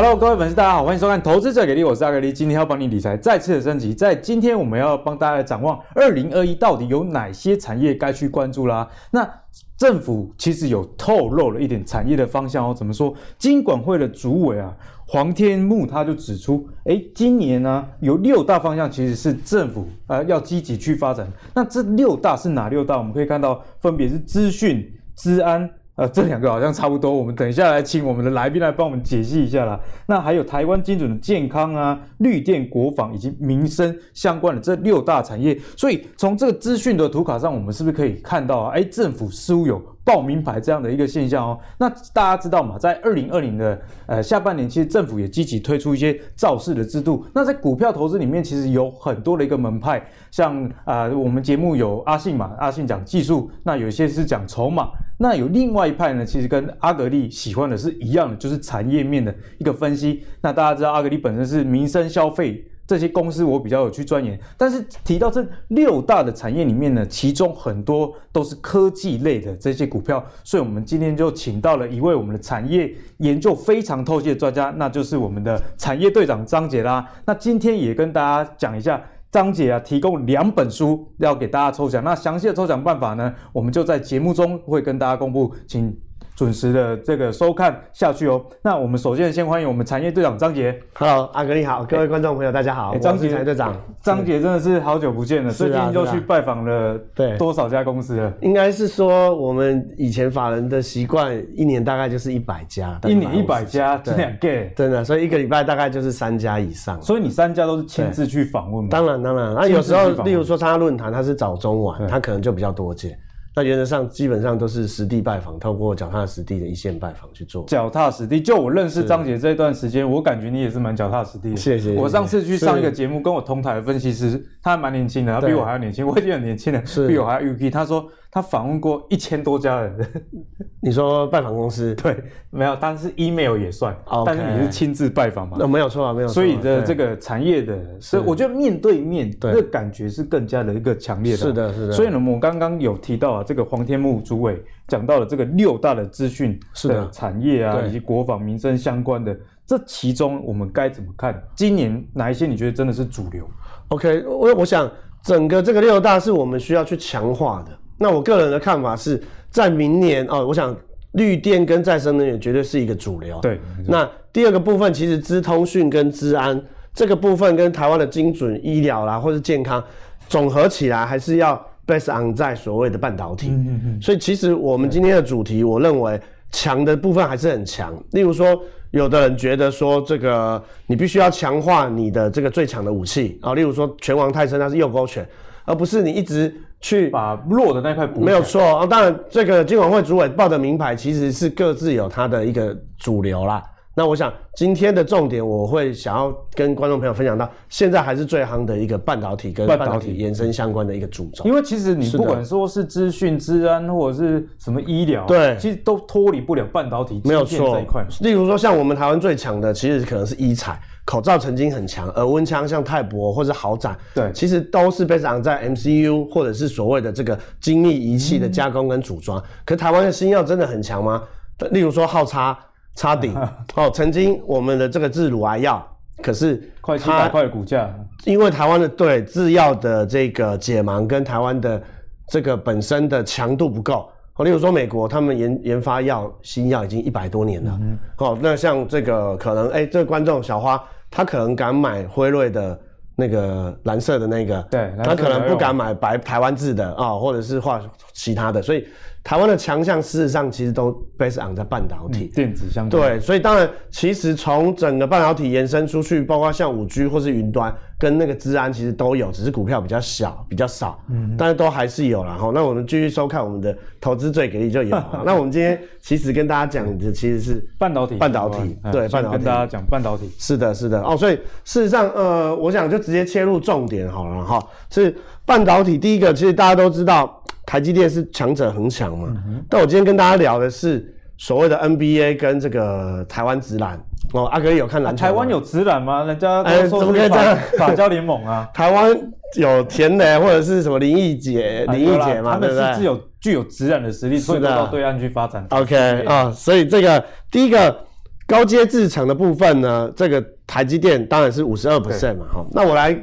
Hello，各位粉丝，大家好，欢迎收看《投资者给力》，我是阿格力，今天要帮你理财再次的升级。在今天，我们要帮大家来展望二零二一到底有哪些产业该去关注啦。那政府其实有透露了一点产业的方向哦。怎么说？金管会的主委啊，黄天木他就指出，哎，今年呢、有六大方向，其实是政府、呃、要积极去发展。那这六大是哪六大？我们可以看到，分别是资讯、资安。呃，这两个好像差不多，我们等一下来请我们的来宾来帮我们解析一下啦。那还有台湾精准的健康啊、绿电、国防以及民生相关的这六大产业。所以从这个资讯的图卡上，我们是不是可以看到啊？哎，政府似乎有报名牌这样的一个现象哦。那大家知道嘛，在二零二零的呃下半年，其实政府也积极推出一些造势的制度。那在股票投资里面，其实有很多的一个门派，像啊、我们节目有阿信嘛，阿信讲技术，那有一些是讲筹码。那有另外一派呢，其实跟阿格力喜欢的是一样的，就是产业面的一个分析。那大家知道阿格力本身是民生消费这些公司，我比较有去钻研。但是提到这六大的产业里面呢，其中很多都是科技类的这些股票，所以我们今天就请到了一位我们的产业研究非常透彻的专家，那就是我们的产业队长张杰啦。那今天也跟大家讲一下。张姐啊，提供两本书要给大家抽奖。那详细的抽奖办法呢，我们就在节目中会跟大家公布，请。准时的这个收看下去哦。那我们首先先欢迎我们产业队长张杰。Hello，阿哥你好，各位观众朋友大家好。张杰队长，张杰真的是好久不见了，最近又去拜访了对多少家公司了？应该是说我们以前法人的习惯，一年大概就是一百家，一年一百家，这两个真的，所以一个礼拜大概就是三家以上。所以你三家都是亲自去访问吗？当然当然，那有时候例如说参加论坛，他是早中晚，他可能就比较多见。那原则上基本上都是实地拜访，透过脚踏实地的一线拜访去做。脚踏实地，就我认识张姐这段时间，我感觉你也是蛮脚踏实地的。谢谢。我上次去上一个节目，跟我同台的分析师，他还蛮年轻的，他比我还要年轻，我已经很年轻了，比我还要 UK。他说。他访问过一千多家人，你说拜访公司？对，没有，但是 email 也算，Okay. 但是你是亲自拜访嘛？那没有错啊，没有错。所以的这个产业的，所以我觉得面对面那个感觉是更加的一个强烈的。是的，是的。所以呢，我们刚刚有提到啊，这个黄天木主委讲到了这个六大的资讯的产业啊，以及国防民生相关的，这其中我们该怎么看？今年哪一些你觉得真的是主流？OK，我我想整个这个六大是我们需要去强化的。那我个人的看法是在明年哦，我想绿电跟再生能源绝对是一个主流。对。那第二个部分，其实资通讯跟资安这个部分，跟台湾的精准医疗啦，或是健康，总合起来还是要 based on 在所谓的半导体。嗯嗯嗯。所以其实我们今天的主题，我认为强的部分还是很强。例如说，有的人觉得说，这个你必须要强化你的这个最强的武器啊，例如说拳王泰森，他是右勾拳，而不是你一直。去把弱的那块补，没有错啊。当然，这个金管会主委报的名牌其实是各自有它的一个主流啦。那我想今天的重点，我会想要跟观众朋友分享到，现在还是最夯的一个半导体跟半导体延伸相关的一个主轴。因为其实你不管说是资讯、治安或者是什么医疗，对，其实都脱离不了半导体。没有错这一块。例如说，像我们台湾最强的，其实可能是医材。口罩曾经很强，而温枪像泰博或者豪展，对，其实都是 based on 在 MCU 或者是所谓的这个精密仪器的加工跟组装。嗯、可台湾的新药真的很强吗？例如说号插插顶 哦，曾经我们的这个治乳癌药，可是快七百块的股价，因为台湾的对制药的这个解盲跟台湾的这个本身的强度不够。哦，例如说美国他们研研发药新药已经一百多年了，嗯、哦，那像这个可能哎、欸，这个观众小花。他可能敢买辉瑞的那个蓝色的那个，对，他可能不敢买白台湾制的啊、哦，或者是画其他的，所以。台湾的强项事实上其实都 based on 在半导体、嗯、电子相关。对，所以当然，其实从整个半导体延伸出去，包括像五 G 或是云端跟那个资安，其实都有，只是股票比较小，比较少。嗯，但是都还是有啦。哈。那我们继续收看我们的投资最给力就有。那我们今天其实跟大家讲的其实是半导体，半导体，对，半导体。跟大家讲半导体。是的，是的。哦，所以事实上，呃，我想就直接切入重点好了哈。是半导体，第一个，其实大家都知道。台积电是强者恒强嘛？嗯、但我今天跟大家聊的是所谓的 NBA 跟这个台湾直篮哦。阿格力有看篮球？台湾有直篮吗？人家哎，怎么可以这样？法教联盟啊，台湾有田雷或者是什么林毅杰、林毅杰嘛？他们是具有具有职篮的实力，所以到对岸去发展。OK 啊，所以这个第一个高阶制程的部分呢，这个台积电当然是五十二 percent 嘛，哈。那我来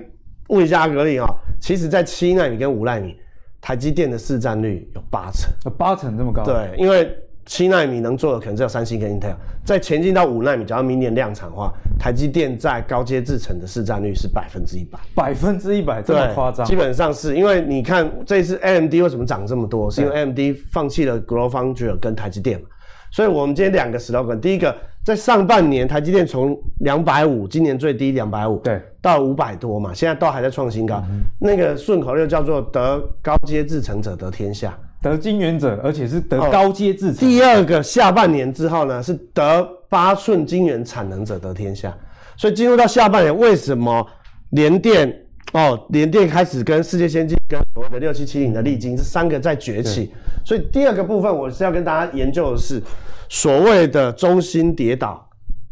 问一下阿格力啊，其实在七纳米跟五纳米，台积电的市占率有八成，有八成这么高？对，因为。七纳米能做的可能只有三星跟 Intel，在前进到五纳米，假如明年量产的话，台积电在高阶制程的市占率是百分之一百，百分之一百这么夸张？基本上是因为你看这一次 AMD 为什么涨这么多，是因为 AMD 放弃了 GlobalFoundries 跟台积电嘛，所以我们今天两个 slogan，第一个在上半年台积电从两百五，今年最低两百五，对，到五百多嘛，现在都还在创新高，嗯、那个顺口溜叫做得高阶制程者得天下。得晶圆者，而且是得高阶制程。哦。第二个，下半年之后呢，是得八寸晶圆产能者得天下。所以进入到下半年，为什么联电哦，联电开始跟世界先进、跟所谓的六七七零的力晶这三个在崛起。所以第二个部分，我是要跟大家研究的是所谓的中心跌倒，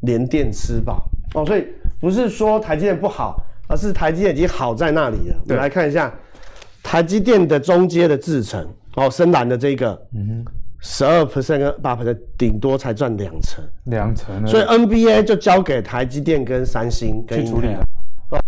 联电吃饱哦。所以不是说台积电不好，而是台积电已经好在那里了。我们来看一下台积电的中阶的制程。哦，深蓝的这个，嗯哼，十二 percent 跟八 percent，顶多才赚两成，两成，所以 NBA 就交给台积电跟三星跟去处理了。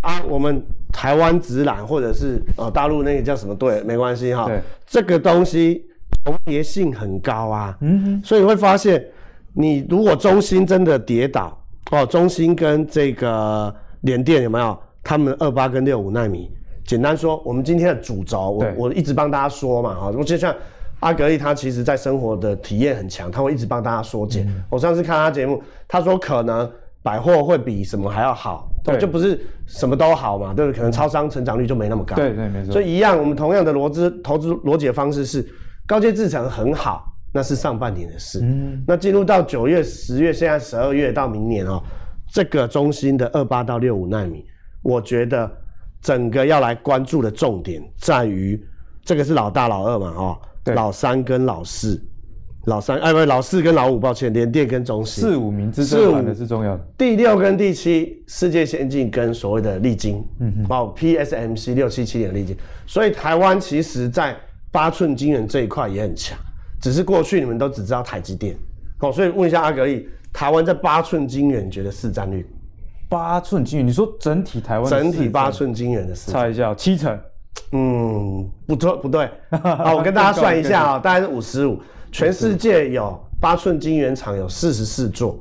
啊，我们台湾直揽或者是呃大陆那个叫什么队，没关系哈。对，这个东西重叠性很高啊，嗯哼，所以你会发现，你如果中芯真的跌倒，哦，中芯跟这个联电有没有？他们二八跟六五纳米。简单说，我们今天的主轴，我我一直帮大家说嘛，哈，我就像阿格力，他其实在生活的体验很强，他会一直帮大家说解。嗯、我上次看他节目，他说可能百货会比什么还要好，对，就不是什么都好嘛，对不对？可能超商成长率就没那么高，对对没错。所以一样，我们同样的逻辑投资逻辑的方式是，高阶制程很好，那是上半年的事。嗯，那进入到九月、十月，现在十二月到明年哦，这个中心的二八到六五纳米，我觉得。整个要来关注的重点在于，这个是老大老二嘛，哦，老三跟老四，老三哎不是老四跟老五，抱歉，联电跟中芯，四五名之争的是重要的。第六跟第七，世界先进跟所谓的利晶，嗯嗯，哦，PSMC 六七七零的力晶，所以台湾其实在八寸晶圆这一块也很强，只是过去你们都只知道台积电，哦，所以问一下阿格力，台湾在八寸晶圆觉得市占率？八寸晶圆，你说整体台湾整体八寸晶圆的市场，猜一下，七成？嗯，不错，不对。好，我跟大家算一下啊、喔，大概是五十五。全世界有八寸晶圆厂有四十四座，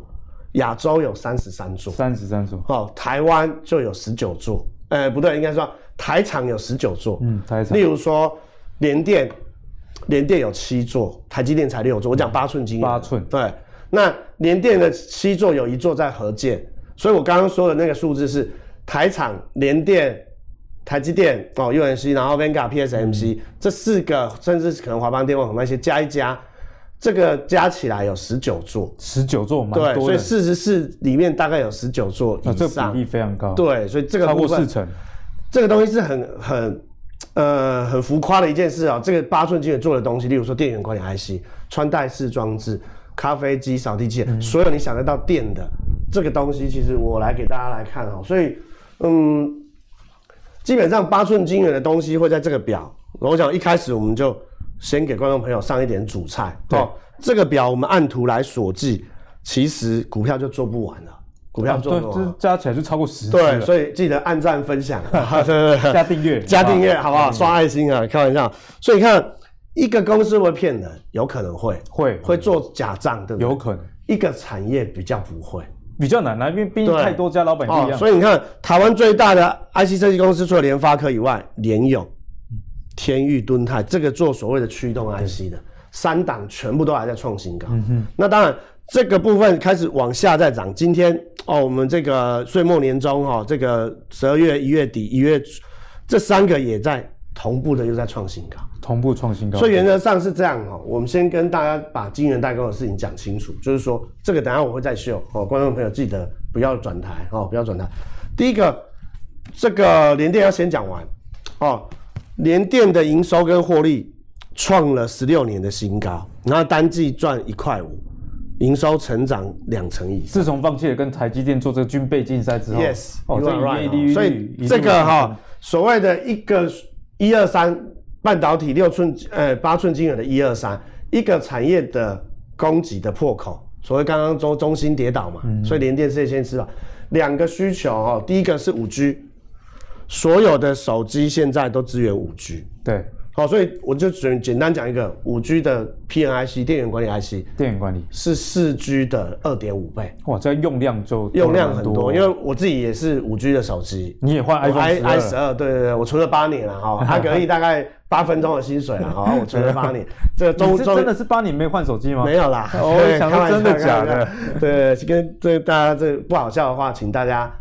亚洲有三十三座，三十三座。哦，台湾就有十九座。呃、欸，不对，应该说台厂有十九座。嗯，台厂。例如说联电，联电有七座，台积电才六座。我讲八寸晶圆。八寸。对，那联电的七座有一座在合建。所以我刚刚说的那个数字是台厂、联电、台积电哦、UNC，然后 Vanguard、PSMC、嗯、这四个，甚至可能华邦电、旺宏那些加一加，这个加起来有十九座，十九座蛮多的。对，所以四十四里面大概有十九座以上，啊，这个比例非常高。对，所以这个超过四成，这个东西是很很呃很浮夸的一件事啊、喔。这个八寸晶圆做的东西，例如说电源管理 IC、穿戴式装置、咖啡机、扫地机、嗯，所有你想得到电的。这个东西其实我来给大家来看哦，所以嗯，基本上八寸晶圆的东西会在这个表。我想一开始我们就先给观众朋友上一点主菜。对，这个表我们按图来锁记，其实股票就做不完了。股票做不完，这加起来就超过十。对，所以记得按赞分享，对对对，加订阅，加订阅，好不好？刷爱心啊，开玩笑。所以你看，一个公司会骗人，有可能会会会做假账，对不对？有可能。一个产业比较不会。比较难，因为毕竟太多家老板不一样。哦，所以你看，台湾最大的 IC 设计公司，除了联发科以外，联咏、天域、敦泰，这个做所谓的驱动 IC 的三档，全部都还在创新高。嗯。那当然，这个部分开始往下再涨。今天哦，我们这个岁末年终哈，这个十二月、一月底、一月，这三个也在同步的又在创新高。同步创新高，所以原则上是这样哈。我们先跟大家把晶圆代工的事情讲清楚，就是说这个等下我会再秀哦。观众朋友记得不要转台哦，不要转台。第一个，这个联电要先讲完哦。联电的营收跟获利创了十六年的新高，然后单季赚一块五，营收成长两成以上。自从放弃了跟台积电做这个军备竞赛之后，yes，哦，这 right，所以这个哈所谓的一个一二三。半导体六寸呃八寸晶圆的一二三，一个产业的供给的破口所谓刚刚中中心跌倒嘛，嗯、所以联电是先吃吧。两个需求哦，第一个是五 G，所有的手机现在都支援五 G。对。好，所以我就简简单讲一个五 G 的 PNIC 电源管理 IC，电源管理是四 G 的二点五倍。哇，这用量就用量很多，因为我自己也是五 G 的手机，你也换 iPhone i 十二，对对对，我存了八年了哈，还可以大概八分钟的薪水了哈，我存了八年。这个中中真的是八年没换手机吗？没有啦，我想说真的假的？对，跟这大家这不好笑的话，请大家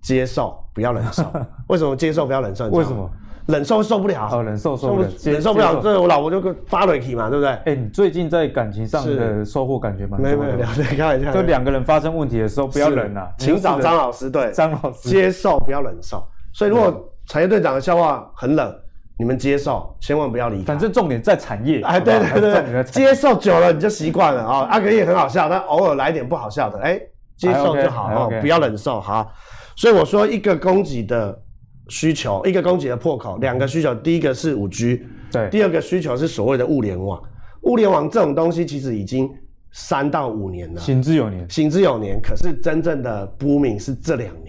接受，不要忍受。为什么接受不要忍受？为什么？忍受受不了，哦，忍受受不了，忍受不了，这我老婆就跟发雷霆嘛，对不对？哎，你最近在感情上的收获感觉蛮。没有没有，开玩笑。就两个人发生问题的时候，不要忍啊，请找张老师。对，张老师接受，不要忍受。所以如果产业队长的笑话很冷，你们接受，千万不要离开。反正重点在产业。哎，对对对，接受久了你就习惯了啊。阿格也很好笑，但偶尔来点不好笑的，哎，接受就好，不要忍受。好，所以我说一个供给的。需求一个供给的破口，两个需求，第一个是五 G，对，第二个需求是所谓的物联网。物联网这种东西其实已经三到五年了，行之有年，行之有年。可是真正的 booming 是这两年。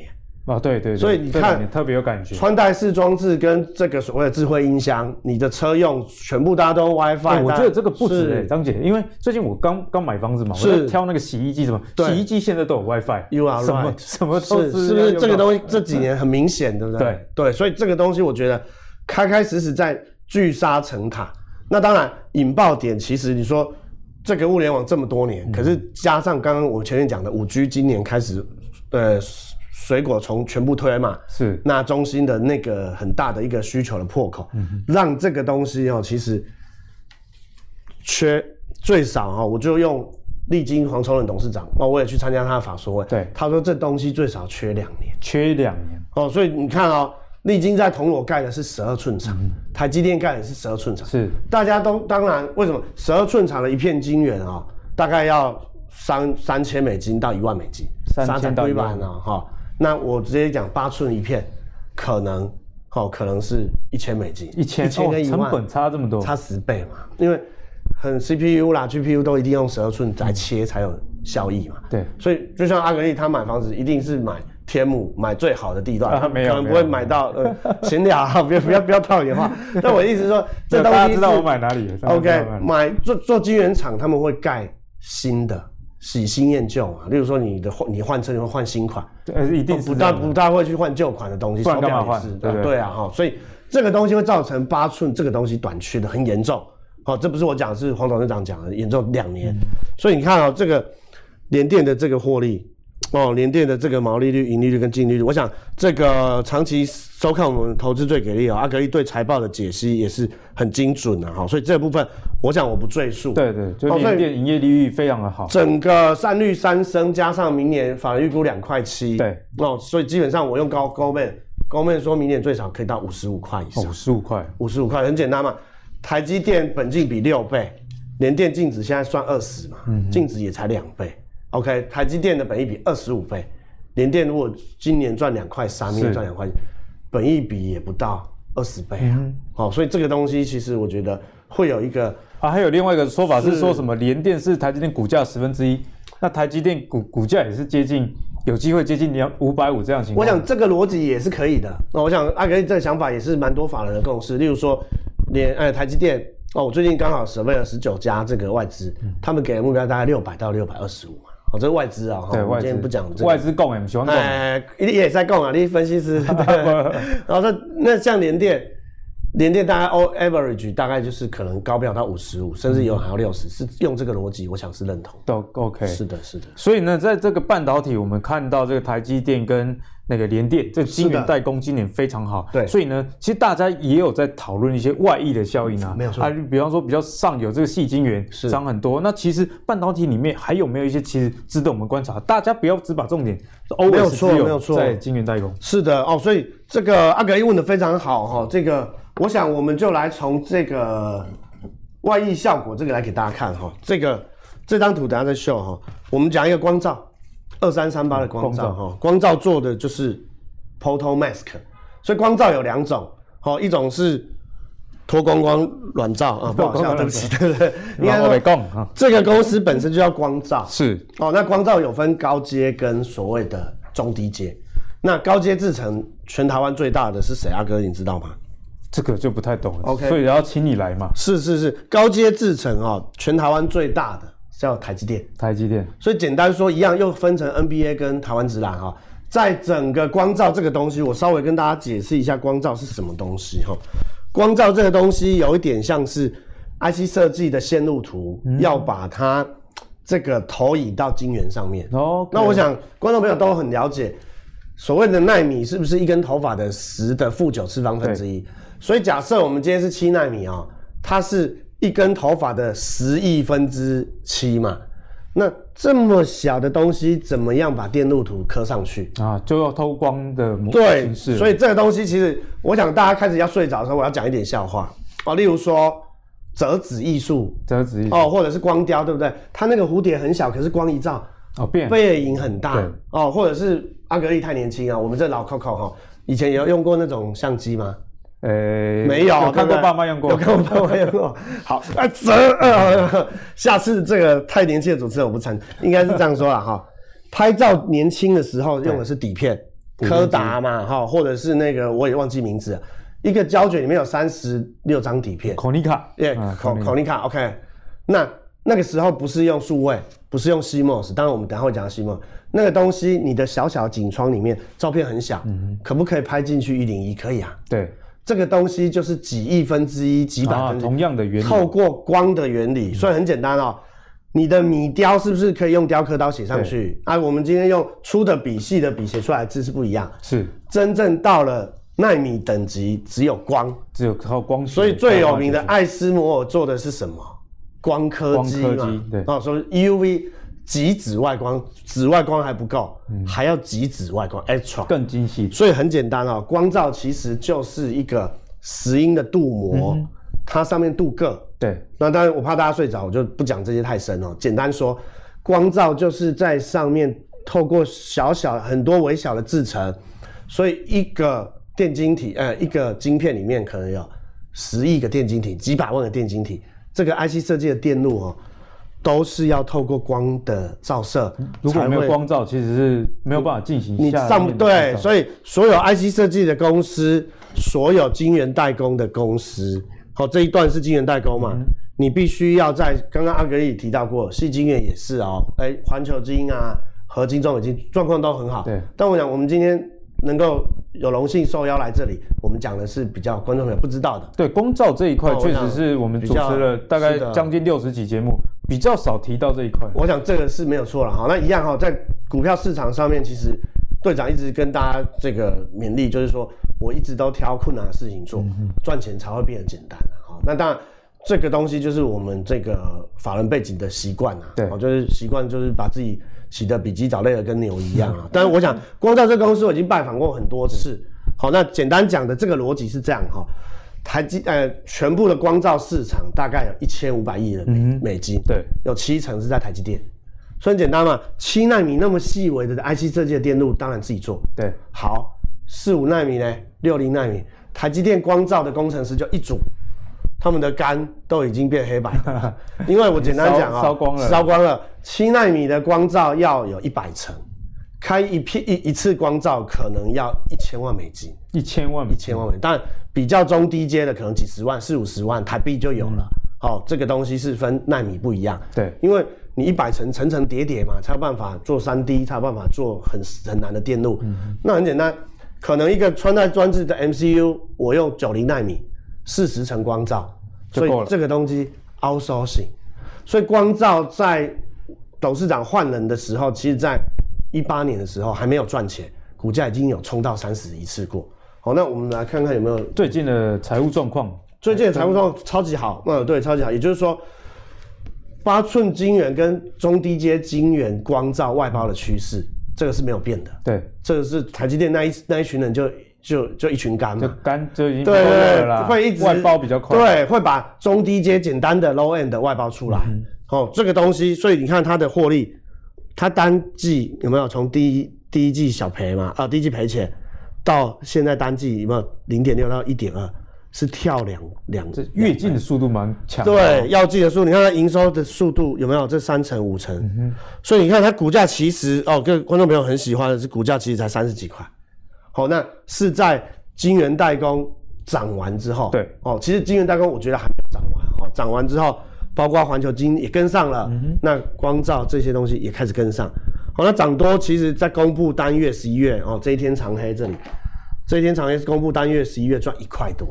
哦，对对，所以你看，特别有感觉。穿戴式装置跟这个所谓的智慧音箱，你的车用全部大家都 WiFi。我觉得这个不止哎，张姐，因为最近我刚刚买房子嘛，我在挑那个洗衣机什么，洗衣机现在都有 WiFi。You are right。什么什么都是，是不是这个东西这几年很明显，对不对？对对，所以这个东西我觉得开开始始在聚沙成塔。那当然引爆点，其实你说这个物联网这么多年，可是加上刚刚我前面讲的五 G，今年开始，呃。水果从全部推嘛，是。那中心的那个很大的一个需求的破口，让这个东西哦，其实缺最少哈，我就用力晶黄崇仁董事长哦，我也去参加他的法说会，对，他说这东西最少缺两年，缺两年。哦，所以你看哦，力晶在铜锣盖的是十二寸厂，嗯、台积电盖的是十二寸厂，是。大家都当然为什么？十二寸厂的一片晶圆啊，大概要三三千美金到一万美金，三千到一万。呢哈。那我直接讲八寸一片，可能哦，可能是一千美金，一千一千跟一万，成本差这么多，差十倍嘛。因为很 CPU 啦，GPU 都一定用十二寸来切才有效益嘛。对，所以就像阿格丽他买房子，一定是买天母，买最好的地段，啊、没有可能不会买到呃，闲聊哈，不要不要不要套你话。但我的意思是说，这东西大家知道我买哪里？OK，买做做晶圆厂，他们会盖新的。喜新厌旧嘛，例如说你的换你换车你会换新款，呃，一定是不大不大会去换旧款的东西，手表也是？对对对啊哈，所以这个东西会造成八寸这个东西短缺的很严重，好，这不是我讲，是黄董事长讲的，严重两年，所以你看啊，这个联电的这个获利。哦，联电的这个毛利率、盈利率跟净利率，我想这个长期收看我们投资最给力啊，阿格力对财报的解析也是很精准的哈，所以这部分我想我不赘述。对对，就联电营业利率非常的好，整个三率三升，加上明年法人预估两块七，对，哦，所以基本上我用高高面高面说明年最少可以到五十五块以上，五十五块，五十五块很简单嘛，台积电本净比六倍，联电净值现在算二十嘛，嗯，净值也才两倍。OK，台积电的本益比二十五倍，联电如果今年赚两块三，明年赚两块，本益比也不到二十倍啊。好，所以这个东西其实我觉得会有一个啊，还有另外一个说法是说什么联电是台积电股价十分之一，那台积电股股价也是接近，有机会接近两五百五这样情况。我想这个逻辑也是可以的。那我想阿格力这个想法也是蛮多法人的共识，例如说联呃台积电哦，我最近刚好 survey 了十九家这个外资，他们给的目标大概六百到六百二十五嘛。哦，这是外资啊，哈，外资今天不讲外资供哎，喜欢供哎，也也在供啊，你分析师。然后说那像联电，联电大概 all average 大概就是可能高标到五十五，甚至有还要六十，是用这个逻辑，我想是认同。都 OK。是的，是的。所以呢，在这个半导体，我们看到这个台积电跟。那个联电，这个晶圆代工今年非常好，对，所以呢，其实大家也有在讨论一些外溢的效应啊，没有错啊，比方说比较上游这个细晶圆是。涨很多，那其实半导体里面还有没有一些其实值得我们观察？大家不要只把重点没有错，没有错，在晶圆代工。是的。哦，所以这个阿格一问的非常好哈，这个我想我们就来从这个外溢效果这个来给大家看哈，这个这张图等下再秀哈，我们讲一个光罩。二三三八的光照哈，光照做的就是 photomask，所以光照有两种，好，一种是脱光光软罩啊，不好笑，对不起，对不对？应该说这个公司本身就叫光照，是哦。那光照有分高阶跟所谓的中低阶。那高阶制成全台湾最大的是谁？阿哥，你知道吗？这个就不太懂了。OK，所以要请你来嘛。是是是，高阶制程啊，全台湾最大的叫台积电。台积电。所以简单说，一样又分成 NBA 跟台湾直男哈。在整个光照这个东西，我稍微跟大家解释一下光照是什么东西哈。光照这个东西有一点像是 IC 设计的线路图，嗯、要把它这个投影到晶圆上面。哦.那我想观众朋友都很了解，所谓的纳米是不是一根头发的十的负九次方分之一？所以假设我们今天是七纳米啊，它是一根头发的十亿分之七嘛。那这么小的东西，怎么样把电路图刻上去啊？就要偷光的模对，所以这个东西其实，我想大家开始要睡着的时候，我要讲一点笑话哦。例如说折纸艺术，折纸艺术哦，或者是光雕，对不对？它那个蝴蝶很小，可是光一照哦，变背影很大哦。或者是阿格力太年轻啊，我们这老 Coco 哈，以前有用过那种相机吗？呃，欸、没有，有看过爸妈用过，有看过爸妈用过。好，啊，这，呃，下次这个太年轻的主持人我不参，应该是这样说了哈。拍照年轻的时候用的是底片，柯达嘛哈，或者是那个我也忘记名字了，一个胶卷里面有三十六张底片。孔尼卡，耶，孔孔尼卡，OK。那那个时候不是用数位，不是用 CMOS，当然我们等下会讲 CMOS。那个东西，你的小小景窗里面照片很小，嗯、可不可以拍进去一零一？可以啊，对。这个东西就是几亿分之一、几百分之一，同样的原理，透过光的原理，所以很简单哦。你的米雕是不是可以用雕刻刀写上去？啊，我们今天用粗的笔、细的笔写出来的字是不一样。是，真正到了纳米等级，只有光，只有靠光。所以最有名的艾斯摩尔做的是什么？光刻机嘛。对，哦，所以 UV。极紫外光，紫外光还不够，嗯、还要极紫外光，extra 更精细。所以很简单哦，光照其实就是一个石英的镀膜，嗯、它上面镀铬。对，那当然我怕大家睡着，我就不讲这些太深哦。简单说，光照就是在上面透过小小很多微小的制程，所以一个电晶体，呃，一个晶片里面可能有十亿个电晶体，几百万个电晶体。这个 IC 设计的电路哦。都是要透过光的照射，如果没有光照，其实是没有办法进行下。你上对，所以所有 IC 设计的公司，所有晶圆代工的公司，好，这一段是晶圆代工嘛？嗯、你必须要在刚刚阿格力提到过，细晶圆也是哦，哎、欸，环球晶啊，合金、中已经状况都很好。对，但我想我们今天能够有荣幸受邀来这里，我们讲的是比较观众朋友不知道的。对，公照这一块确实是我们主持了大概将近六十集节目。比较少提到这一块，我想这个是没有错了哈。那一样哈，在股票市场上面，其实队长一直跟大家这个勉励，就是说我一直都挑困难的事情做，赚、嗯、钱才会变得简单。好，那当然这个东西就是我们这个法人背景的习惯啊，对，就是习惯就是把自己洗得比鸡早累得跟牛一样啊。嗯、但是我想，光照这个公司我已经拜访过很多次。嗯、好，那简单讲的这个逻辑是这样哈。台积呃，全部的光照市场大概有一千五百亿的美美金，对，有七成是在台积电，所以很简单嘛，七纳米那么细微的 IC 设计的电路，当然自己做，对，好，四五纳米呢，六零纳米，台积电光照的工程师就一组，他们的肝都已经变黑白了，因为我简单讲啊，烧光了，烧光了，七纳米的光照要有一百层。开一片一一次光照可能要一千万美金，一千万，一千万美金，但比较中低阶的可能几十万、四五十万台币就有了。好、嗯哦，这个东西是分纳米不一样，对，因为你一百层层层叠叠嘛，才有办法做三 D，才有办法做很很难的电路。嗯、那很简单，可能一个穿戴装置的 MCU，我用九零纳米四十层光照，所以这个东西 outsourcing。所以光照在董事长换人的时候，其实在。一八年的时候还没有赚钱，股价已经有冲到三十一次过。好，那我们来看看有没有最近的财务状况。最近的财务状况超级好，嗯，对，超级好。也就是说，八寸晶圆跟中低阶晶圆光照外包的趋势，这个是没有变的。对，这个是台积电那一那一群人就就就一群干嘛？干就已经对对对，会一直外包比较快。对，会把中低阶简单的 low end 的外包出来。嗯、哦，这个东西，所以你看它的获利。它单季有没有从第一第一季小赔嘛？啊，第一季赔钱，到现在单季有没有零点六到一点二？是跳两两，这跃进的速度蛮强。对，要进的速度，你看它营收的速度有没有这三成五成？嗯、所以你看它股价其实哦，各位观众朋友很喜欢的是股价其实才三十几块。好，那是在金圆代工涨完之后。对，哦，其实金圆代工我觉得还没有涨完哦，涨完之后，包括环球金也跟上了，嗯、那光照这些东西也开始跟上。好，那涨多其实在公布单月十一月哦，这一天长黑这里，这一天长黑是公布单月十一月赚一块多。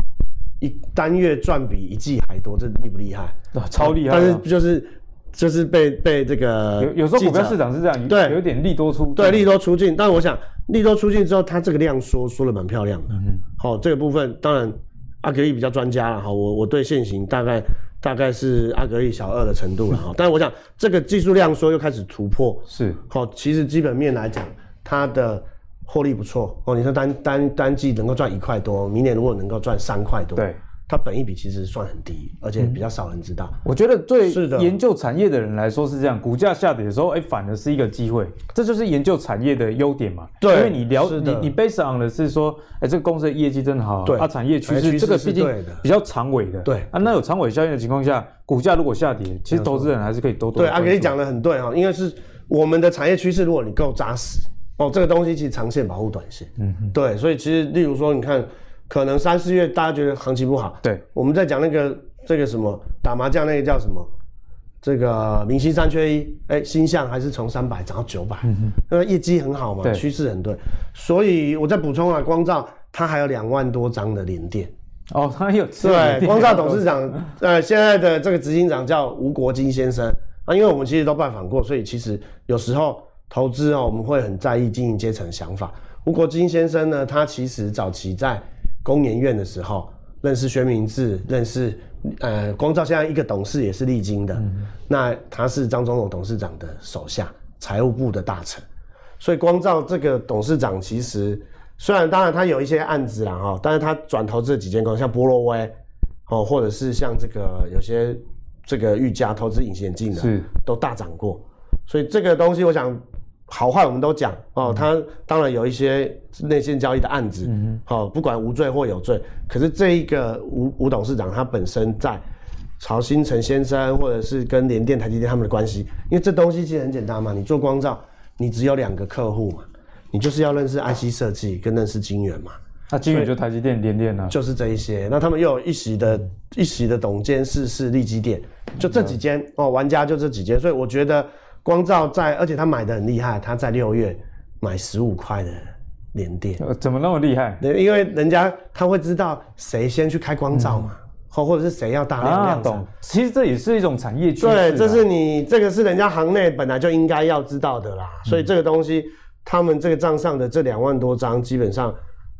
一单月赚比一季还多，这厉不厉害？啊，超厉害！但是就是就是被被这个有有时候股票市场是这样，对，有点利多出对利多出尽。但是我想利多出尽之后，它这个量缩缩的蛮漂亮的。嗯，好，这个部分当然阿格力比较专家了哈。我我对现行大概大概是阿格力小二的程度了哈。但是我想这个技术量缩又开始突破，是好。其实基本面来讲，它的。获利不错哦，你说单单单季能够赚一块多，明年如果能够赚三块多，对，它本益比其实算很低，而且比较少人知道。我觉得对研究产业的人来说是这样，股价下跌的时候，哎，反而是一个机会，这就是研究产业的优点嘛。对，因为你了你你 base on 的是说，哎，这个公司的业绩真的好，对，它产业趋势这个毕竟比较长尾的，对啊，那有长尾效应的情况下，股价如果下跌，其实投资人还是可以多多。对，阿给你讲的很对哈，因为是我们的产业趋势，如果你够扎实。哦，这个东西其实长线保护短线，嗯哼，对，所以其实例如说，你看，可能三四月大家觉得行情不好，对，我们在讲那个这个什么打麻将那个叫什么，这个明星三缺一，哎，星象还是从三百涨到九百，嗯哼，那业绩很好嘛，对。趋势很对，所以我再补充啊，光照它还有两万多张的联电，哦，它有对，光照董事长，呃，现在的这个执行长叫吴国金先生。啊，因为我们其实都拜访过，所以其实有时候。投资哦，我们会很在意经营阶层的想法。吴国金先生呢，他其实早期在工研院的时候认识薛明志，认识呃光照现在一个董事也是历经的。嗯、那他是张忠谋董事长的手下，财务部的大臣。所以光照这个董事长其实虽然当然他有一些案子啦哈，但是他转投资几间公司，像波若威哦，或者是像这个有些这个玉佳投资隐形眼镜的，是都大涨过。所以这个东西，我想。好坏我们都讲哦，他当然有一些内线交易的案子，嗯哼，哦，不管无罪或有罪，可是这一个吴吴董事长他本身在曹新诚先生或者是跟联电、台积电他们的关系，因为这东西其实很简单嘛，你做光照，你只有两个客户嘛，你就是要认识 IC 设计跟认识晶圆嘛，那晶圆就台积电、联电啊，就是这一些，那他们又有一席的一席的董监事是立基电，就这几间、嗯、哦，玩家就这几间，所以我觉得。光照在，而且他买的很厉害，他在六月买十五块的联电，怎么那么厉害？对，因为人家他会知道谁先去开光照嘛，或、嗯、或者是谁要大量量产、啊。其实这也是一种产业趋势。对，这是你这个是人家行内本来就应该要知道的啦。嗯、所以这个东西，他们这个账上的这两万多张，基本上。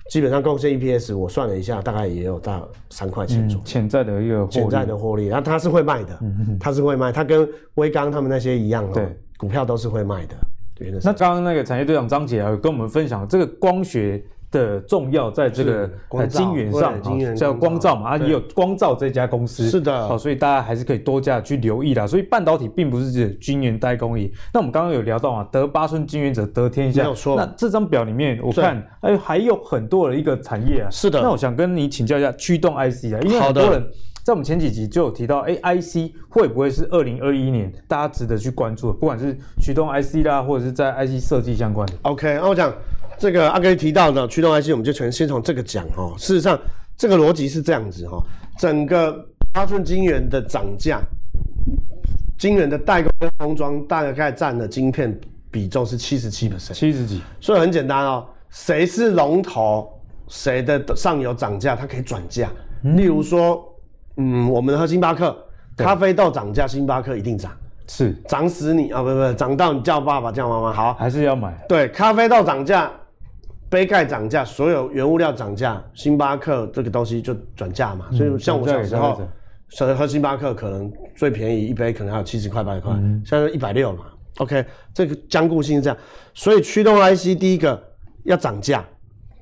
基本上贡献 EPS，我算了一下，大概也有到三块钱左右。潜在的一个潜在的获利，然后它是会卖的，它是会卖，它跟威刚他们那些一样哦，对，股票都是会卖的。对，那刚刚那个产业队长张杰啊，跟我们分享这个光学。的重要在这个呃晶圆上，叫光照嘛，啊也有光照这家公司，是的，好，所以大家还是可以多加去留意啦。所以半导体并不是只有晶圆代工而已。那我们刚刚有聊到啊，得八寸晶圆者得天下，没有错。那这张表里面我看哎还有很多的一个产业啊，是的。那我想跟你请教一下驱动 IC 啊，因为很多人在我们前几集就有提到，哎，IC 会不会是二零二一年大家值得去关注的？不管是驱动 IC 啦，或者是在 IC 设计相关的。OK，那我讲。这个阿哥提到的驱动 IC，我们就全先从这个讲哈。事实上，这个逻辑是这样子哈。整个八寸晶圆的涨价，晶圆的代工跟封装大概占了晶片比重是七十七 percent，七十几。所以很简单哦，谁是龙头，谁的上游涨价，它可以转嫁。嗯、例如说，嗯，我们喝星巴克，咖啡豆涨价，星巴克一定涨。是涨死你啊！不不，涨到你叫爸爸叫妈妈，好，还是要买。对，咖啡豆涨价。杯盖涨价，所有原物料涨价，星巴克这个东西就转价嘛。所以像我小时候，小时候喝星巴克可能最便宜一杯可能还有七十块、八十块，现在一百六嘛。OK，这个坚固性是这样。所以驱动 IC 第一个要涨价。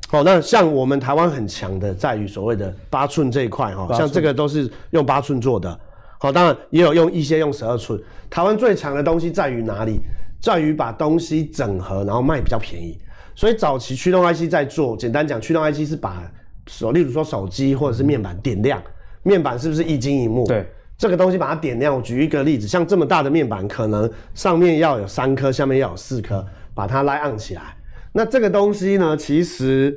好，那像我们台湾很强的在于所谓的八寸这一块哈，像这个都是用八寸做的。好，当然也有用一些用十二寸。台湾最强的东西在于哪里？在于把东西整合，然后卖比较便宜。所以早期驱动 IC 在做，简单讲，驱动 IC 是把手，例如说手机或者是面板点亮，面板是不是一晶一幕？对，这个东西把它点亮。我举一个例子，像这么大的面板，可能上面要有三颗，下面要有四颗，把它拉暗起来。那这个东西呢，其实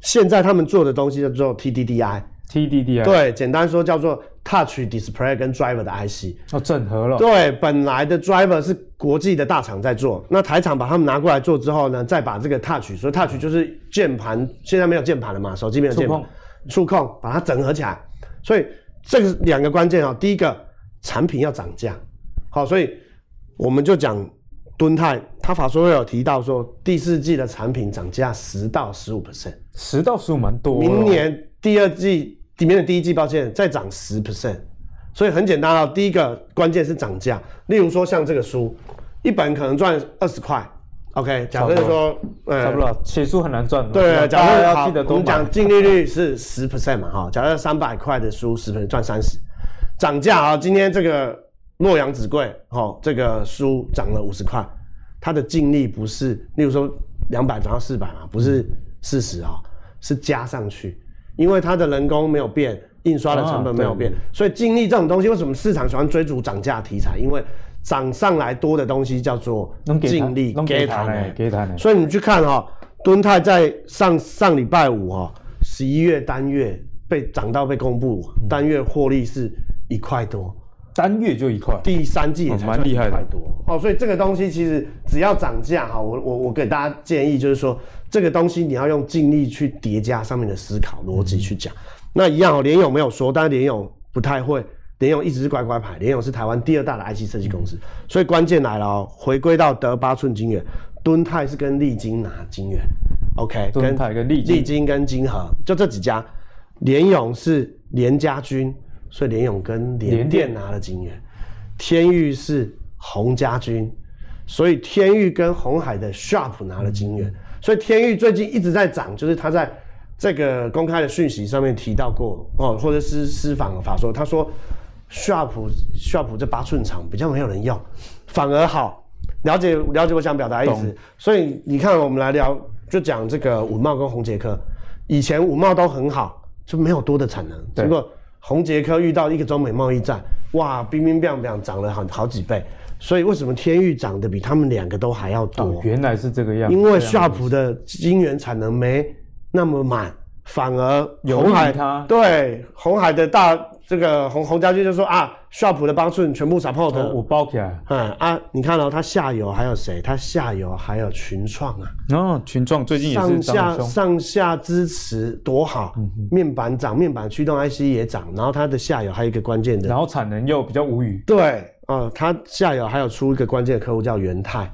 现在他们做的东西叫做 TDDI。TDDI 对，简单说叫做 Touch Display 跟 Driver 的 IC 哦，整合了。对，本来的 Driver 是国际的大厂在做，那台厂把他们拿过来做之后呢，再把这个 Touch，所以 Touch 就是键盘，现在没有键盘了嘛，手机没有键盘，触控，控把它整合起来。所以这个两个关键啊，第一个产品要涨价，好，所以我们就讲敦泰，他法说会有提到说第四季的产品涨价十到十五 percent，十到十五蛮多。明年第二季。里面的第一季，抱歉，再涨十 percent，所以很简单啊。第一个关键是涨价，例如说像这个书，一本可能赚二十块，OK。假设说，呃，差不多，写书很难赚。对，假设要记得多。我们讲净利率是十 percent 嘛，哈。假设三百块的书十 percent 赚三十，涨价啊，今天这个洛阳纸贵，哈，这个书涨了五十块，它的净利不是，例如说两百涨到四百嘛，不是四十啊，是加上去。因为它的人工没有变，印刷的成本没有变，啊、所以净利这种东西，为什么市场喜欢追逐涨价题材？因为涨上来多的东西叫做净利，给它呢，给它呢。所以你去看哈、喔，敦泰在上上礼拜五哈、喔，十一月单月被涨到被公布，单月获利是一块多。单月就一块，第三季也才蛮厉害的，哦。所以这个东西其实只要涨价哈，我我我给大家建议就是说，这个东西你要用净利去叠加上面的思考逻辑去讲。嗯、那一样哦，联咏没有说，但是联咏不太会，联咏一直是乖乖牌，联咏是台湾第二大的 IC 设计公司。嗯、所以关键来了哦，回归到德八寸晶圆，敦泰是跟利晶拿晶圆，OK，敦泰跟力力晶跟晶和就这几家，联咏是联家军。所以联咏跟联电拿了晶圆，天钰是鸿家军，所以天钰跟红海的 Sharp 拿了晶圆，所以天钰最近一直在涨，就是它在这个公开的讯息上面提到过哦，或者是私访法说，他说 Sharp Sharp 这八寸厂比较没有人要，反而好，了解了解我想表达意思，所以你看我们来聊，就讲这个五茂跟红杰科，以前五茂都很好，就没有多的产能，对结果。红杰科遇到一个中美贸易战，哇，冰冰冰冰涨了好好几倍，所以为什么天域涨得比他们两个都还要多？哦，原来是这个样子。因为 Sharp 的晶圆产能没那么满，反而鸿海对红海的大这个洪洪家军就说啊。Sharp 的八寸全部 support，哦，我包起来。嗯啊，你看到它下游还有谁？它下游还有群创啊。哦，群创最近也是上下上下支持多好，嗯、面板涨，面板驱动 IC 也涨，然后它的下游还有一个关键的，然后产能又比较无语。对，哦，它下游还有出一个关键的客户叫元泰，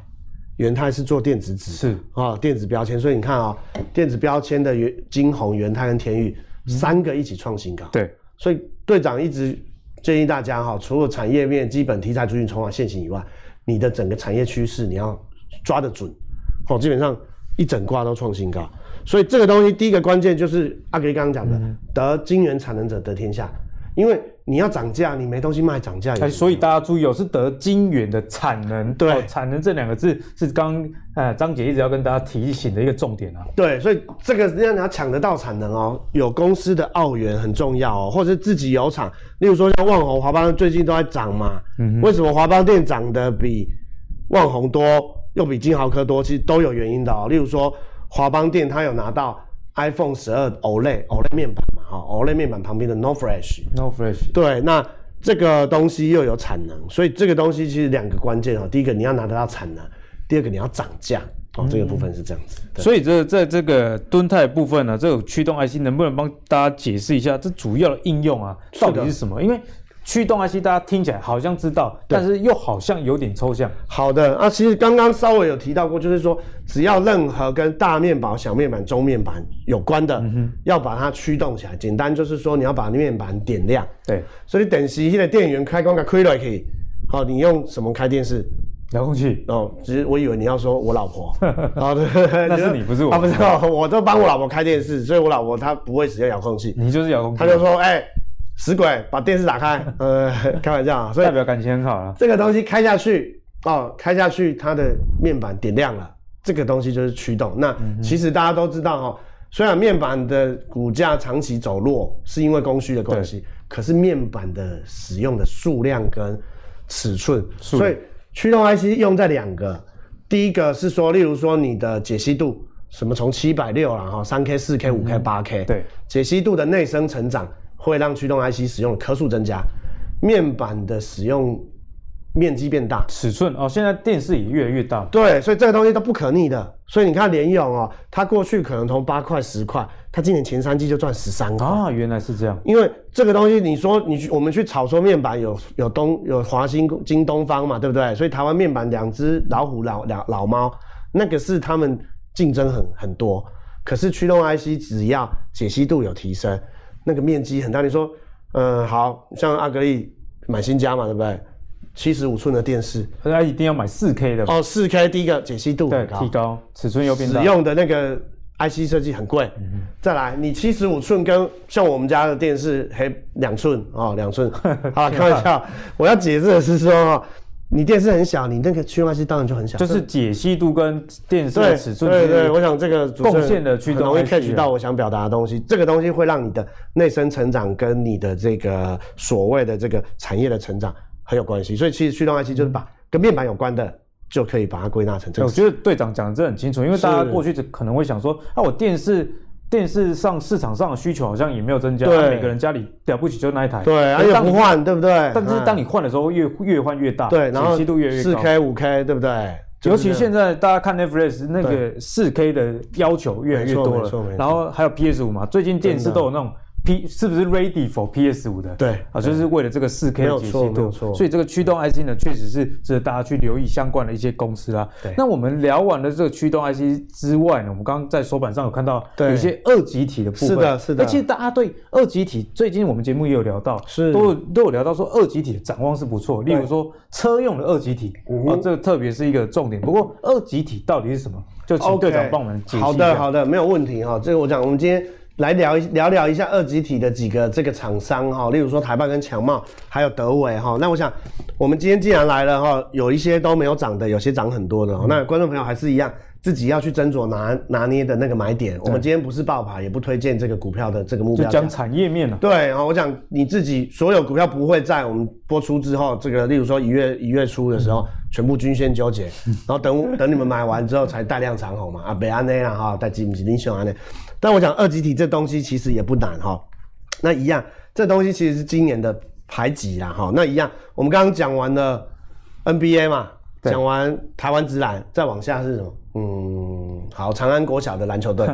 元泰是做电子纸，是啊、哦，电子标签，所以你看啊、哦，电子标签的元金宏、元泰跟天钰、嗯、三个一起创新高。对，所以队长一直。建议大家哈，除了产业面基本题材、族群、筹码、现行以外，你的整个产业趋势你要抓得准，哦，基本上一整挂都创新高。所以这个东西第一个关键就是阿格力刚刚讲的，嗯、得金元产能者得天下，因为。你要涨价，你没东西卖，涨价。哎，所以大家注意哦，是得晶圆的产能。对，哦、产能这两个字是刚呃张姐一直要跟大家提醒的一个重点啊。对，所以这个让你要抢得到产能哦，有公司的澳元很重要哦，或者是自己有厂，例如说像旺宏、华邦最近都在涨嘛。嗯哼。为什么华邦店涨得比旺宏多，又比金豪科多？其实都有原因的哦。例如说华邦店它有拿到 iPhone 十二 OLED OLED 面板。OLED 面板旁边的 No Flash，No Flash，对，那这个东西又有产能，所以这个东西其实两个关键哦。第一个你要拿得到产能，第二个你要涨价哦。这个部分是这样子。嗯、所以这在这个蹲态部分呢，这个驱动 IC 能不能帮大家解释一下，这主要的应用啊到底是什么？因为驱动 IC 大家听起来好像知道，但是又好像有点抽象。好的，啊，其实刚刚稍微有提到过，就是说只要任何跟大面板、小面板、中面板有关的，嗯、要把它驱动起来。简单就是说，你要把面板点亮。对，所以等时现在电源开关给开了可以。好，你用什么开电视？遥控器。哦，其实我以为你要说我老婆。好的，那是你不是我。啊，不是，我都帮我老婆开电视，所以我老婆她不会使用遥控器。你就是遥控器。她就说，哎、欸。死鬼，把电视打开。呃，开玩笑啊，所以代表感情很好了。这个东西开下去哦，开下去，它的面板点亮了，这个东西就是驱动。那其实大家都知道哈、哦，虽然面板的股价长期走弱，是因为供需的关系，可是面板的使用的数量跟尺寸，所以驱动 IC 用在两个，第一个是说，例如说你的解析度，什么从七百六然后三 K、四 K、五 K、八 K，对，解析度的内生成长会让驱动 IC 使用的颗数增加，面板的使用。面积变大，尺寸哦，现在电视也越来越大。对，所以这个东西都不可逆的。所以你看联咏哦，它过去可能从八块十块，它今年前三季就赚十三块啊，原来是这样。因为这个东西，你说你去我们去炒说面板有有东有华星、京东方嘛，对不对？所以台湾面板两只老虎老老老猫，那个是他们竞争很很多。可是驱动 IC 只要解析度有提升，那个面积很大。你说，嗯，好像阿格力买新家嘛，对不对？七十五寸的电视，他一定要买四 K 的哦。四 K 第一个解析度对提高，尺寸又变大，使用的那个 IC 设计很贵。嗯、再来，你七十五寸跟像我们家的电视还两寸哦，两寸。好，开玩笑。我要解释的是说，你电视很小，你那个驱动 IC 当然就很小。就是解析度跟电视的尺寸。对对，对，我想这个贡献的驱动 IC 容易 catch 到我想表达的东西。这个东西会让你的内生成长跟你的这个所谓的这个产业的成长。很有关系，所以其实驱动 IC 就是把跟面板有关的，就可以把它归纳成这个。我觉得队长讲的这很清楚，因为大家过去可能会想说，啊，我电视电视上市场上的需求好像也没有增加，对，每个人家里了不起就那一台，对，而且不换，对不对？但是当你换的时候越，越越换越大，对，然后解析度越来越高，四 K、五 K，对不对？尤其现在大家看 Netflix 那个四 K 的要求越来越多了，然后还有 PS 五嘛，最近电视都有那种。P 是不是 ready for PS 五的？对啊，就是为了这个四 K 的解析度，所以这个驱动 IC 呢，确实是值得大家去留意相关的一些公司啦。对，那我们聊完了这个驱动 IC 之外呢，我们刚刚在手板上有看到有一些二极体的部分。是的，是的。其实大家对二极体，最近我们节目也有聊到，是都有都有聊到说二极体的展望是不错。例如说车用的二极体，啊，这个特别是一个重点。不过二极体到底是什么？就请队长帮我们解析一下。好的，好的，没有问题哈。这个我讲，我们今天。来聊一聊聊一下二极体的几个这个厂商哈，例如说台半跟强茂，还有德伟哈。那我想，我们今天既然来了哈，有一些都没有涨的，有些涨很多的。嗯、那观众朋友还是一样，自己要去斟酌拿拿捏的那个买点。我们今天不是爆牌，也不推荐这个股票的这个目标。就讲产业面了。对啊，我想你自己所有股票不会在我们播出之后，这个例如说一月一月初的时候，嗯、全部均线纠结，然后等等你们买完之后才带量长红嘛啊，别安内啦哈，带基不基英雄安内。但我讲二极体这东西其实也不难哈，那一样这东西其实是今年的排挤啦哈，那一样我们刚刚讲完了 NBA 嘛，讲完台湾职篮，再往下是什么？嗯，好，长安国小的篮球队，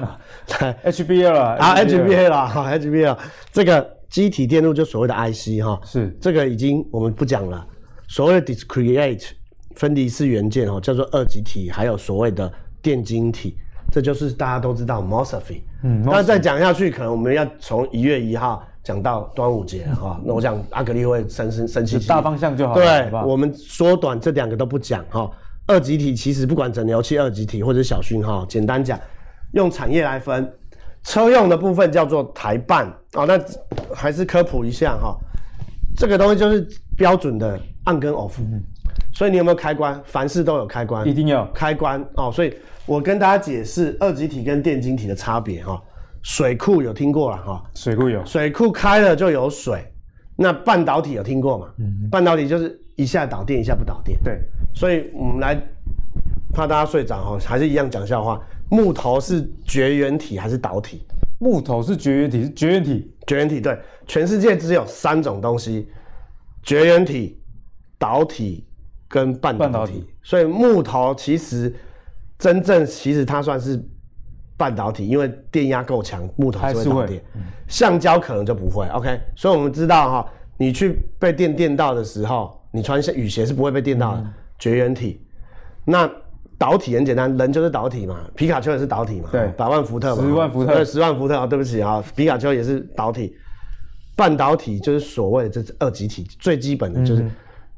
HBL 了啊，HBL 了，好，HBL 这个机体电路就所谓的 IC 哈，是这个已经我们不讲了，所谓的 discrete 分离式元件哦，叫做二极体，还有所谓的电晶体。这就是大家都知道 MOSFET，嗯，那再讲下去，可能我们要从一月一号讲到端午节哈、嗯。那我讲阿格力会生生生气，大方向就好。对，好好我们缩短这两个都不讲哈。二极体其实不管整流器二极体或者小讯号，简单讲，用产业来分，车用的部分叫做台半啊。那还是科普一下哈，这个东西就是标准的 on 跟 off，所以你有没有开关？凡事都有开关，一定要开关哦。所以。我跟大家解释二极体跟电晶体的差别哈，水库有听过了哈，水库有，水库开了就有水，那半导体有听过吗？嗯，半导体就是一下导电一下不导电，对，所以我们来怕大家睡着哈，还是一样讲笑话，木头是绝缘体还是导体？木头是绝缘体，是绝缘体，绝缘体对，全世界只有三种东西，绝缘体、导体跟半导体，半导体，所以木头其实。真正其实它算是半导体，因为电压够强，木头是会导电。橡胶可能就不会。OK，所以我们知道哈，你去被电电到的时候，你穿雨鞋是不会被电到的。嗯、绝缘体，那导体很简单，人就是导体嘛，皮卡丘也是导体嘛，对，百万伏特嘛，十万伏特，对，十万伏特啊，对不起啊，皮卡丘也是导体。半导体就是所谓的这是二极体，最基本的就是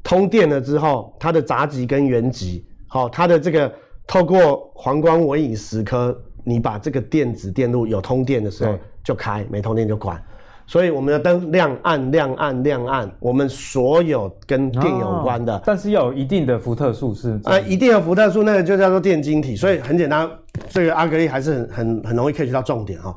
通电了之后，它的杂极跟原极，好，它的这个。透过黄光微影蚀刻，你把这个电子电路有通电的时候就开，没通电就关。所以我们的灯亮暗亮暗亮暗，我们所有跟电有关的，但是要有一定的伏特数是。呃，一定的伏特数，那个就叫做电晶体。所以很简单，这个阿格力还是很很很容易 catch 到重点哈。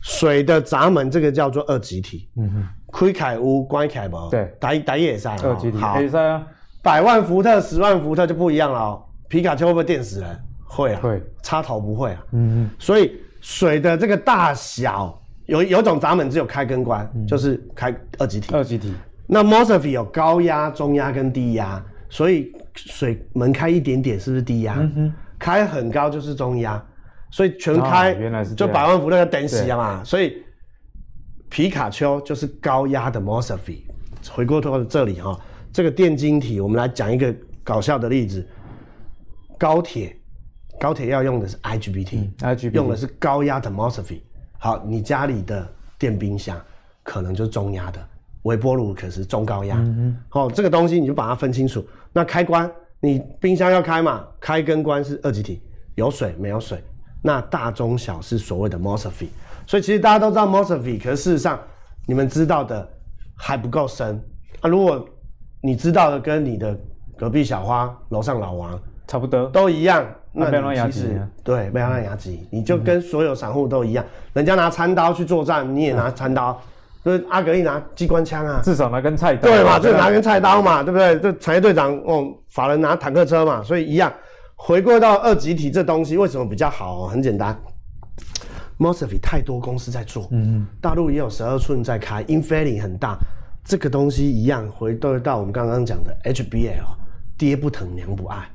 水的闸门这个叫做二极体，嗯哼，开开屋关开无，对，打打野赛，二级体，好，野赛啊，百万伏特、十万伏特就不一样了哦。皮卡丘会不会电死人？会啊，会，插头不会啊，嗯嗯，所以水的这个大小有有种闸门只有开跟关，嗯、就是开二级体，二级体。那 MOSFET 有高压、中压跟低压，所以水门开一点点是不是低压？嗯哼，开很高就是中压。所以全开，原来是就百万伏特电死啊嘛。所以皮卡丘就是高压的 MOSFET。回过头来这里哈，这个电晶体，我们来讲一个搞笑的例子。高铁，高铁要用的是 IGBT，IGBT 用的是高压的 MOSFET。好，你家里的电冰箱可能就是中压的，微波炉可是中高压。嗯好，这个东西你就把它分清楚。那开关，你冰箱要开嘛？开跟关是二极体，有水没有水？那大中小是所谓的 MOSFET，所以其实大家都知道 MOSFET，可是事实上你们知道的还不够深啊。如果你知道的跟你的隔壁小花、楼上老王差不多，都一样，那不要乱压机。对，不要乱压机，你就跟所有散户都一样，人家拿餐刀去作战，你也拿餐刀，就是阿格力拿机关枪啊，至少拿根菜刀，对嘛，就拿根菜刀嘛，对不对？这产业队长哦，法人拿坦克车嘛，所以一样。回归到二级体这东西为什么比较好？很简单，MOSFET 太多公司在做，嗯嗯，大陆也有十二寸在开，Infineon 很大，这个东西一样回到到我们刚刚讲的 HBL，爹不疼娘不爱。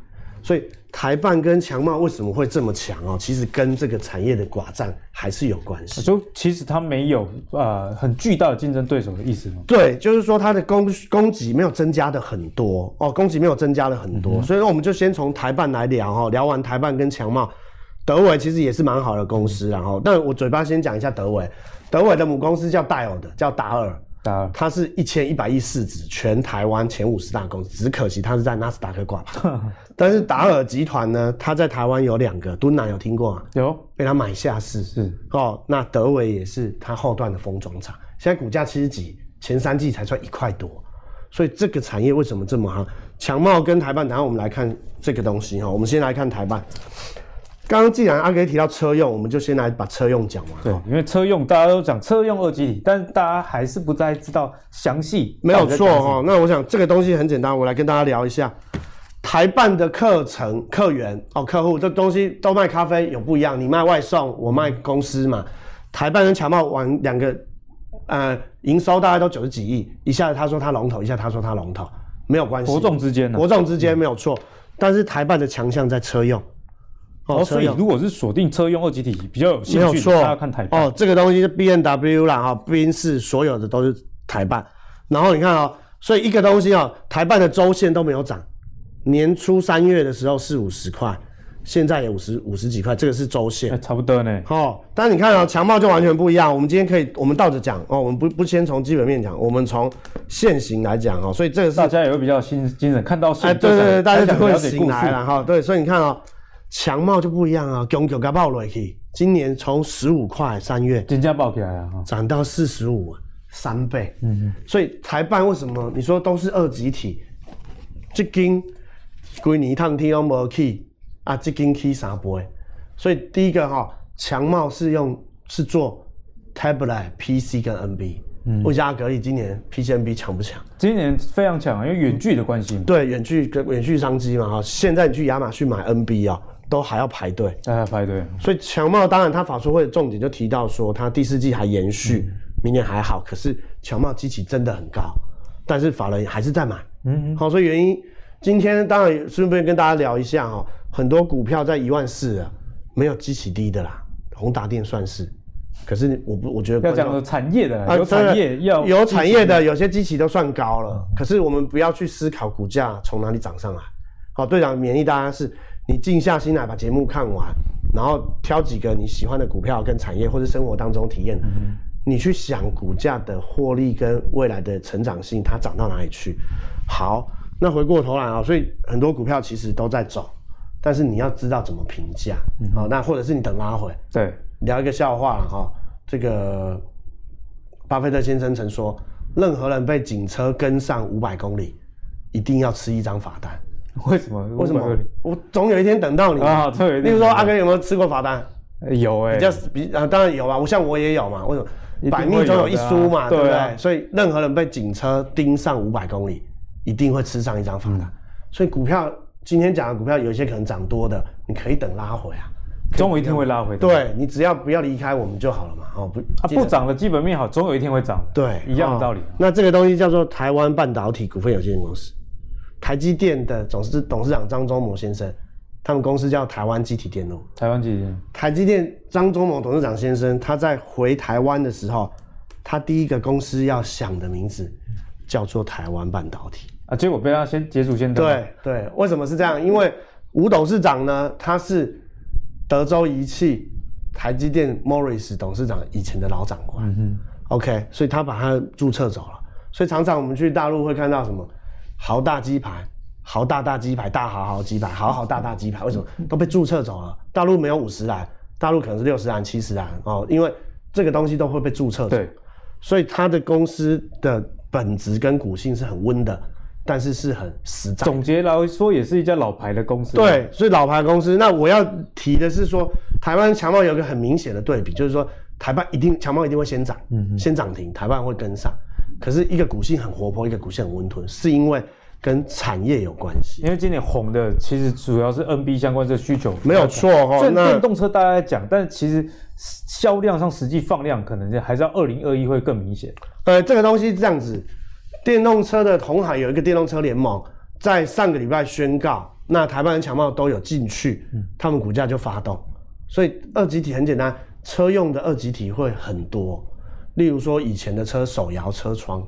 所以台半跟强茂为什么会这么强哦？其实跟这个产业的寡占还是有关系。就其实它没有呃很巨大的竞争对手的意思吗？对，就是说它的供供给没有增加的很多哦，供给没有增加的很多。嗯、所以说我们就先从台半来聊哈，聊完台半跟强茂，德伟其实也是蛮好的公司，然后但我嘴巴先讲一下德伟，德伟的母公司叫戴尔的，叫达尔。它是一千一百亿市值，全台湾前五十大公司，只可惜它是在纳斯达克挂牌。但是达尔集团呢，它在台湾有两个，敦南有听过吗？有，被它买下市。是哦，那德伟也是它后段的封装厂，现在股价七十几，前三季才赚一块多，所以这个产业为什么这么好？强茂跟台办，然后我们来看这个东西哈，我们先来看台半。刚刚既然阿哥提到车用，我们就先来把车用讲完。对，因为车用大家都讲车用二级体，但是大家还是不太知道详细。没有错哈，那我想这个东西很简单，我来跟大家聊一下台办的课程客源哦，客户这东西都卖咖啡有不一样，你卖外送，我卖公司嘛。台办跟强茂玩两个，呃，营收大概都九十几亿，一下子他说他龙头，一下他说他龙头，没有关系。伯仲之间呢？伯仲之间没有错，但是台办的强项在车用。哦，所以如果是锁定车用二级体比较有兴趣，大家看台办。哦，这个东西是 B N W 啦，哈，宾士所有的都是台办。然后你看哦，所以一个东西哦，台办的周线都没有涨，年初三月的时候四五十块，现在也五十五十几块，这个是周线，差不多呢。哦，但是你看哦，强茂就完全不一样。我们今天可以，我们倒着讲哦，我们不不先从基本面讲，我们从线型来讲哦。所以这个是大家也会比较新精神，看到线，哎，对对对，大家就会醒来了哈。对，所以你看哦。强茂就不一样啊，强强加爆了去，今年从十五块三月金价爆起来啊，涨到四十五，三倍。嗯嗯，所以台办为什么你说都是二级体？这根归你一趟天都没去啊，这根起三倍。所以第一个哈，强茂是用是做 tablet、PC 跟 NB。嗯，问一下阿格力今年 PC、NB 强不强？今年非常强，因为远距的关系。对，远距跟远距商机嘛哈。现在你去亚马逊买 NB 啊。都还要排队，还要排队。所以强茂当然，他法说会的重点就提到说，他第四季还延续，嗯、明年还好。可是强茂基期真的很高，但是法人还是在买。嗯好，所以原因今天当然顺便跟大家聊一下哈，很多股票在一万四啊，没有基期低的啦，宏达电算是。可是我不，我觉得要讲产业的，有产业要有产业的，有些基期都算高了。嗯、可是我们不要去思考股价从哪里涨上来。好，队长勉励大家是。你静下心来把节目看完，然后挑几个你喜欢的股票跟产业，或者生活当中体验，嗯、你去想股价的获利跟未来的成长性，它涨到哪里去？好，那回过头来啊，所以很多股票其实都在走，但是你要知道怎么评价。好、嗯，那或者是你等拉回。对，聊一个笑话了哈，这个巴菲特先生曾说，任何人被警车跟上五百公里，一定要吃一张罚单。为什么？为什么？我总有一天等到你啊！例如说阿哥有没有吃过罚单？有哎，比较比啊，当然有啊，我像我也有嘛。为什么？百密总有一疏嘛，对不对？所以任何人被警车盯上五百公里，一定会吃上一张罚单。所以股票今天讲的股票，有一些可能涨多的，你可以等拉回啊。总有一天会拉回的。对，你只要不要离开我们就好了嘛。哦不，它不涨的基本面好，总有一天会涨。对，一样的道理。那这个东西叫做台湾半导体股份有限公司，台积电的董事董事长张忠谋先生，他们公司叫台湾积体电路。台湾积体电路。台积电张忠谋董事长先生，他在回台湾的时候，他第一个公司要想的名字叫做台湾半导体啊，结果被他先捷足先登。对对，为什么是这样？因为吴董事长呢，他是。德州仪器、台积电 Morris 董事长以前的老长官，嗯，OK，所以他把他注册走了。所以常常我们去大陆会看到什么豪大鸡排、豪大大鸡排、大豪豪鸡排、豪豪大大鸡排，为什么都被注册走了？大陆没有五十栏，大陆可能是六十栏、七十栏哦，因为这个东西都会被注册走。对，所以他的公司的本质跟股性是很温的。但是是很实在。总结来说，也是一家老牌的公司。对，所以老牌公司。那我要提的是说，台湾强茂有一个很明显的对比，就是说台湾一定强茂一定会先涨，嗯，先涨停，台湾会跟上。可是一个股性很活泼，一个股性很温吞，是因为跟产业有关系。因为今年红的其实主要是 NB 相关的需求，没有错哈。所以电动车大家在讲，但是其实销量上实际放量可能还是要二零二一会更明显。呃，这个东西是这样子。电动车的红海有一个电动车联盟，在上个礼拜宣告，那台湾人强茂都有进去，他们股价就发动。所以二级体很简单，车用的二级体会很多，例如说以前的车手摇车窗，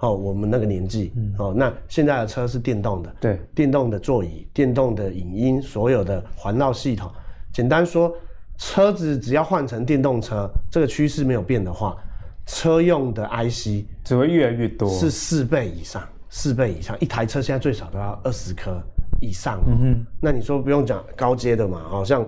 哦，我们那个年纪，哦，那现在的车是电动的，对，电动的座椅、电动的影音，所有的环绕系统，简单说，车子只要换成电动车，这个趋势没有变的话。车用的 IC 只会越来越多，是四倍以上，四倍以上，一台车现在最少都要二十颗以上。嗯哼，那你说不用讲高阶的嘛？好像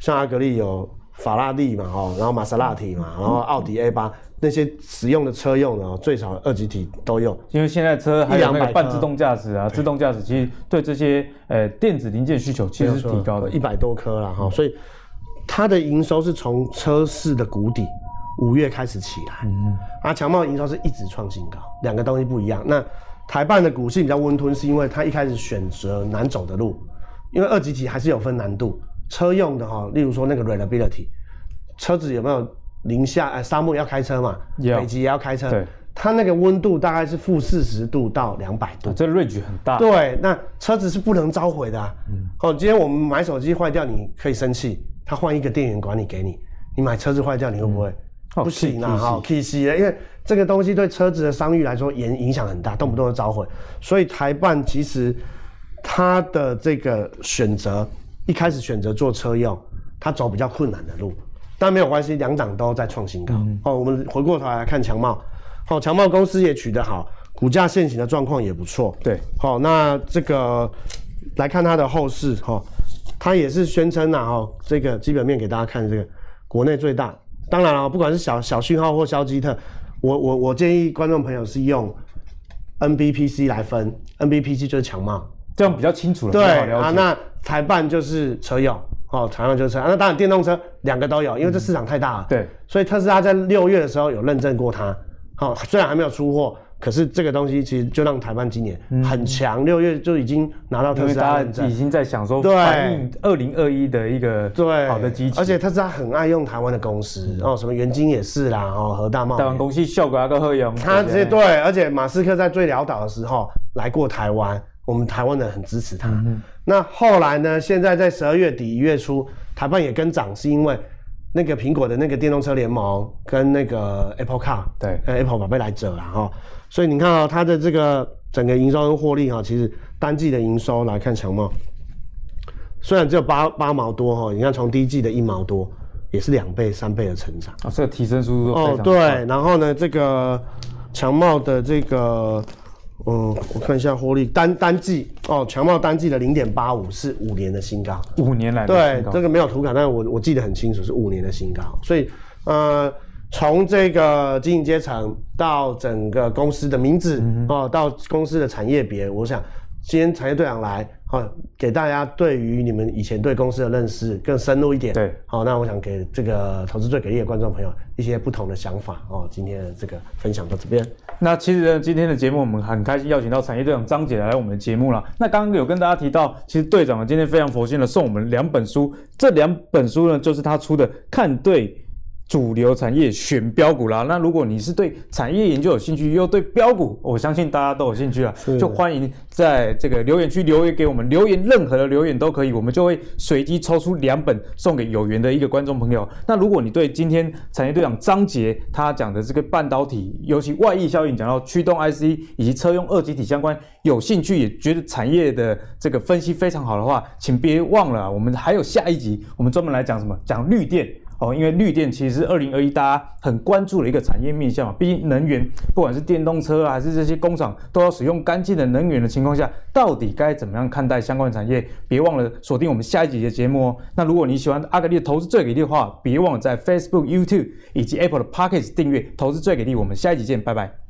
像阿格力有法拉利嘛，哦，然后玛莎拉蒂嘛，然后奥迪 A 八那些使用的车用的，最少二级体都用。因为现在车还有那个半自动驾驶啊，自动驾驶其实对这些呃电子零件需求其实是提高的，一百多颗了哈，所以它的营收是从车市的谷底。五月开始起来，嗯，啊，强茂营收是一直创新高，两个东西不一样。那台办的股性比较温吞，是因为它一开始选择难走的路，因为二级体还是有分难度。车用的哈，例如说那个 reliability，车子有没有零下？哎，沙漠要开车嘛，北极也要开车，对，它那个温度大概是负四十度到两百度，这 range 很大。对，那车子是不能召回的。嗯，哦，今天我们买手机坏掉，你可以生气，他换一个电源管理给你。你买车子坏掉，你会不会？不行啊，哈，K C 的，因为这个东西对车子的商誉来说影影响很大，动不动就召回。所以台办其实它的这个选择一开始选择做车用，它走比较困难的路，但没有关系，两档都在创新高。嗯、哦，我们回过头来看强茂，好、哦，强茂公司也取得好，股价现行的状况也不错。对，好、哦，那这个来看它的后市，哈、哦，它也是宣称呐，哈、哦，这个基本面给大家看，这个国内最大。当然了，不管是小小讯号或消基特，我我我建议观众朋友是用 NBPC 来分，NBPC 就是强茂，这样比较清楚了。对啊，那台办就是车用，哦，台半就是车，那当然电动车两个都有，因为这市场太大了。嗯、对，所以特斯拉在六月的时候有认证过它，好、哦，虽然还没有出货。可是这个东西其实就让台湾今年很强，六、嗯、月就已经拿到特斯拉认证，已经在想说反映二零二一的一个对。好的机器，而且特斯拉很爱用台湾的公司，嗯、哦，什么元晶也是啦，哦，和大茂台湾公司效果还够好用，他直接对，而且马斯克在最潦倒的时候来过台湾，我们台湾人很支持他。嗯、那后来呢？现在在十二月底一月初，台半也跟涨，是因为那个苹果的那个电动车联盟跟那个 Apple Car 对，呃，Apple 宝贝来者了哈。所以你看啊、喔，它的这个整个营收跟获利哈，其实单季的营收来看强茂，虽然只有八八毛多哈，你看从第一季的一毛多，也是两倍三倍的成长啊，这个提升速度。哦，对，然后呢，这个强茂的这个，嗯，我看一下获利单单季哦，强茂单季的零点八五是五年的新高，五年来的对，这个没有图卡，但是我我记得很清楚是五年的新高，所以呃。从这个经营阶层到整个公司的名字哦，到公司的产业别，我想今天产业队长来好，给大家对于你们以前对公司的认识更深入一点。对，好，那我想给这个投资最给力的观众朋友一些不同的想法哦。今天的这个分享到这边。那其实呢，今天的节目我们很开心邀请到产业队长张姐来我们的节目了。那刚刚有跟大家提到，其实队长今天非常佛心的送我们两本书，这两本书呢就是他出的《看对》。主流产业选标股啦，那如果你是对产业研究有兴趣，又对标股，我相信大家都有兴趣啊，就欢迎在这个留言区留言给我们，留言任何的留言都可以，我们就会随机抽出两本送给有缘的一个观众朋友。那如果你对今天产业队长张杰他讲的这个半导体，尤其外溢效应，讲到驱动 IC 以及车用二极体相关有兴趣，也觉得产业的这个分析非常好的话，请别忘了，我们还有下一集，我们专门来讲什么？讲绿电。哦，因为绿电其实是二零二一大家很关注的一个产业面向嘛。毕竟能源，不管是电动车啊，还是这些工厂都要使用干净的能源的情况下，到底该怎么样看待相关产业？别忘了锁定我们下一集的节目哦。那如果你喜欢阿格力的投资最给力的话，别忘了在 Facebook、YouTube 以及 Apple 的 Pockets 订阅投资最给力。我们下一集见，拜拜。